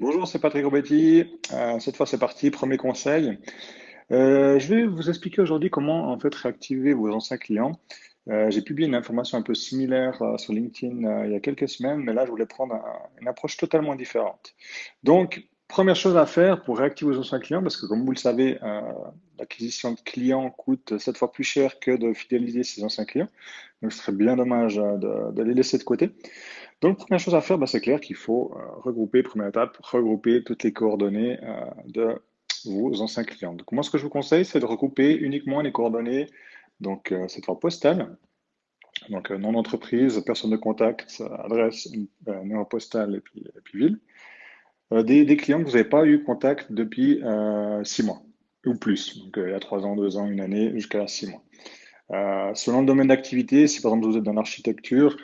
Bonjour, c'est Patrick Robetti. Euh, cette fois, c'est parti. Premier conseil. Euh, je vais vous expliquer aujourd'hui comment en fait réactiver vos anciens clients. Euh, j'ai publié une information un peu similaire sur LinkedIn il y a quelques semaines, mais là, je voulais prendre un- une approche totalement différente. Donc, première chose à faire pour réactiver vos anciens clients, parce que comme vous le savez, l'acquisition de clients coûte sept fois plus cher que de fidéliser ses anciens clients. Donc, ce serait bien dommage de les laisser de côté. Donc, première chose à faire, bah, c'est clair qu'il faut euh, regrouper, première étape, regrouper toutes les coordonnées euh, de vos anciens clients. Donc, moi, ce que je vous conseille, c'est de regrouper uniquement les coordonnées, donc euh, cette fois postale, donc nom d'entreprise, personne de contact, adresse, numéro postal et puis, ville, des, clients que vous n'avez pas eu contact depuis six mois ou plus, donc il y a trois ans, deux ans, une année, jusqu'à six mois. Selon le domaine d'activité, si par exemple vous êtes dans l'architecture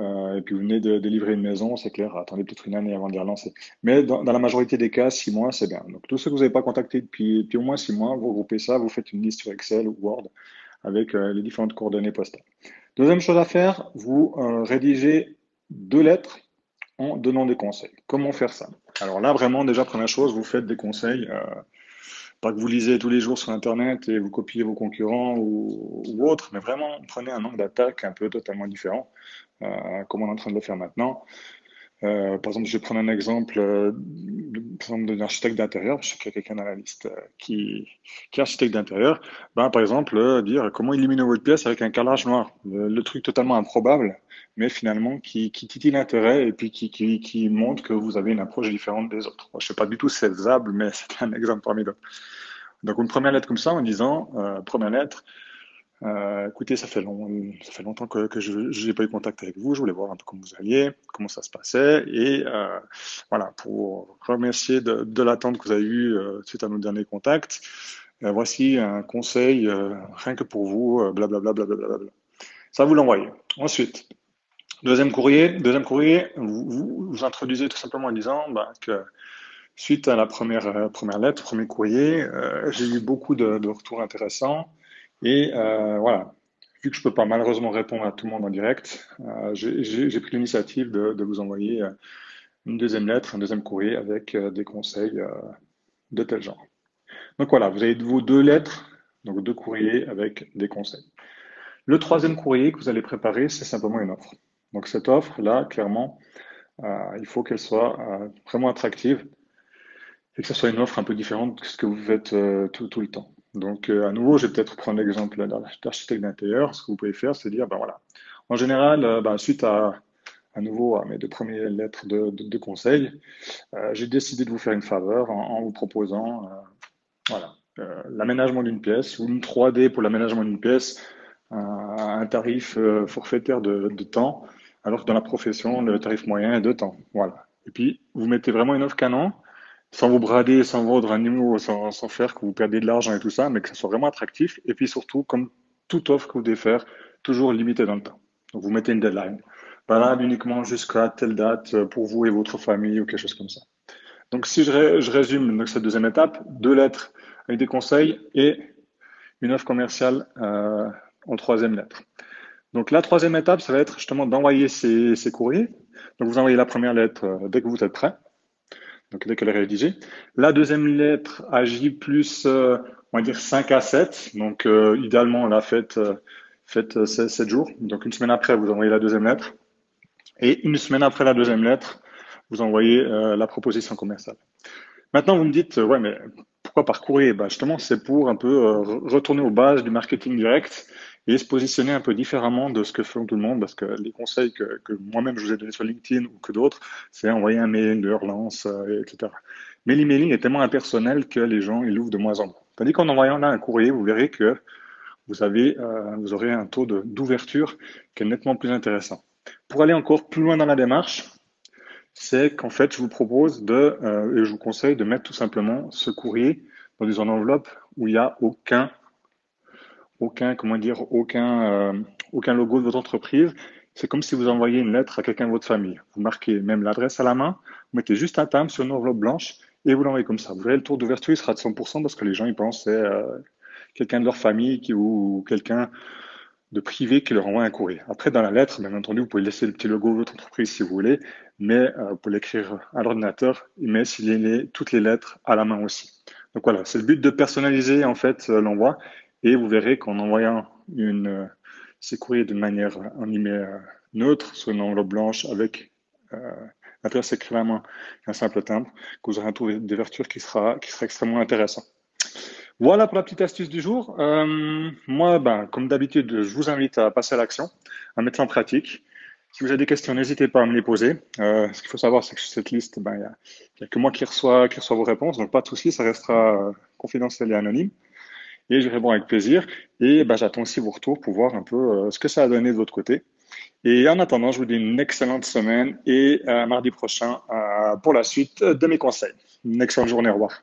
euh, et puis vous venez de délivrer une maison, c'est clair, attendez peut-être une année avant de les relancer. Mais dans, la majorité des cas, six mois, c'est bien. Donc tous ceux que vous n'avez pas contactés depuis, au moins six mois, vous regroupez ça, vous faites une liste sur Excel ou Word avec euh, les différentes coordonnées postales. Deuxième chose à faire, vous euh, rédigez deux lettres en donnant des conseils. Comment faire ça? Alors là, vraiment, déjà, première chose, vous faites des conseils. pas que vous lisez tous les jours sur Internet et vous copiez vos concurrents ou, ou autres, mais vraiment prenez un angle d'attaque un peu totalement différent, comme on est en train de le faire maintenant. Euh, par exemple, je vais prendre un exemple, euh, d'un architecte d'intérieur. Je sais qu'il y a quelqu'un dans la liste euh, qui, qui est architecte d'intérieur. Ben, par exemple, euh, dire comment éliminer votre pièce avec un carrelage noir. Le, truc totalement improbable, mais finalement qui, qui titille l'intérêt et puis qui, qui, qui montre que vous avez une approche différente des autres. Je sais pas du tout si c'est faisable, mais c'est un exemple parmi d'autres. Donc, une première lettre comme ça en disant, première lettre, euh, écoutez, ça fait long, ça fait longtemps que, je n'ai pas eu contact avec vous. Je voulais voir un peu comment vous alliez, comment ça se passait, et euh, voilà, pour remercier de, l'attente que vous avez eue euh, suite à nos derniers contacts. Voici un conseil rien que pour vous, blablabla. Bla. Ça, vous l'envoyez. Ensuite, deuxième courrier, deuxième courrier, vous, vous, introduisez tout simplement en disant bah, que suite à la première, première lettre, premier courrier, j'ai eu beaucoup de retours intéressants. Et euh, voilà, vu que je peux pas malheureusement répondre à tout le monde en direct, euh, j'ai pris l'initiative de, de vous envoyer euh, une deuxième lettre, un deuxième courrier avec des conseils de tel genre. Donc voilà, vous avez vos deux lettres, donc deux courriers avec des conseils. Le troisième courrier que vous allez préparer, c'est simplement une offre. Donc cette offre-là, clairement, il faut qu'elle soit vraiment attractive et que ce soit une offre un peu différente de ce que vous faites tout, tout le temps. Donc, euh, à nouveau, je vais peut-être prendre l'exemple d'architecte d'intérieur. Ce que vous pouvez faire, c'est dire, ben voilà, en général, euh, ben, suite à, à nouveau à mes deux premières lettres de, de, conseil, euh, j'ai décidé de vous faire une faveur en, vous proposant, voilà, l'aménagement d'une pièce ou une 3D pour l'aménagement d'une pièce, un, un tarif forfaitaire de, de temps, alors que dans la profession, le tarif moyen est de temps. Voilà. Et puis, vous mettez vraiment une offre canon sans vous brader, sans vendre un numéro, sans, sans faire que vous perdez de l'argent et tout ça, mais que ça soit vraiment attractif. Et puis surtout, comme toute offre que vous devez faire, toujours limité dans le temps. Donc vous mettez une deadline. Valable uniquement jusqu'à telle date euh, pour vous et votre famille ou quelque chose comme ça. Donc si je, je résume donc, cette deuxième étape, deux lettres avec des conseils et une offre commerciale euh, en troisième lettre. Donc la troisième étape, ça va être justement d'envoyer ces, ces courriers. Donc vous envoyez la première lettre euh, dès que vous êtes prêt donc dès qu'elle est rédigée. La deuxième lettre agit plus, euh, on va dire 5 à 7, donc euh, idéalement la faites, euh, faites 7, 7 jours. Donc une semaine après, vous envoyez la deuxième lettre. Et une semaine après la deuxième lettre, vous envoyez euh, la proposition commerciale. Maintenant, vous me dites, euh, ouais, mais pourquoi par courrier? Bah, Justement, c'est pour un peu euh, retourner aux bases du marketing direct et se positionner un peu différemment de ce que fait tout le monde, parce que les conseils que, que moi-même je vous ai donnés sur LinkedIn ou que d'autres, c'est envoyer un mail, de relance, euh, etc. Mais l'emailing est tellement impersonnel que les gens ils l'ouvrent de moins en moins. Tandis qu'en envoyant là un courrier, vous verrez que vous, avez, euh, vous aurez un taux d'ouverture qui est nettement plus intéressant. Pour aller encore plus loin dans la démarche, c'est qu'en fait, je vous propose de, euh, et je vous conseille de mettre tout simplement ce courrier dans une enveloppe où il n'y a aucun aucun, comment dire, aucun, euh, aucun logo de votre entreprise. C'est comme si vous envoyiez une lettre à quelqu'un de votre famille. Vous marquez même l'adresse à la main, vous mettez juste un timbre sur une enveloppe blanche et vous l'envoyez comme ça. Vous verrez, le taux d'ouverture, il sera de 100% parce que les gens, ils pensent c'est euh, quelqu'un de leur famille ou quelqu'un de privé qui leur envoie un courrier. Après, dans la lettre, bien entendu, vous pouvez laisser le petit logo de votre entreprise si vous voulez, mais euh, vous pouvez l'écrire à l'ordinateur, mais s'il est toutes les lettres à la main aussi. Donc voilà, c'est le but de personnaliser en fait euh, l'envoi, et vous verrez qu'en envoyant une, euh, ces courriers de manière animée neutre sur une enveloppe blanche avec euh, l'adresse écrite à la main, un simple timbre, que vous aurez un taux d'ouverture qui sera, qui sera extrêmement intéressant. Voilà pour la petite astuce du jour. Euh, moi, ben, comme d'habitude, je vous invite à passer à l'action, à mettre en pratique. Si vous avez des questions, n'hésitez pas à me les poser. Euh, ce qu'il faut savoir, c'est que sur cette liste, ben, il ben, n'y a, a, que moi qui reçois, qui reçois vos réponses, donc pas de souci, ça restera euh, confidentiel et anonyme. Et je réponds avec plaisir. Et ben, j'attends aussi vos retours pour voir un peu euh, ce que ça a donné de votre côté. Et en attendant, je vous dis une excellente semaine et euh, mardi prochain euh, pour la suite de mes conseils. Une excellente journée, au revoir.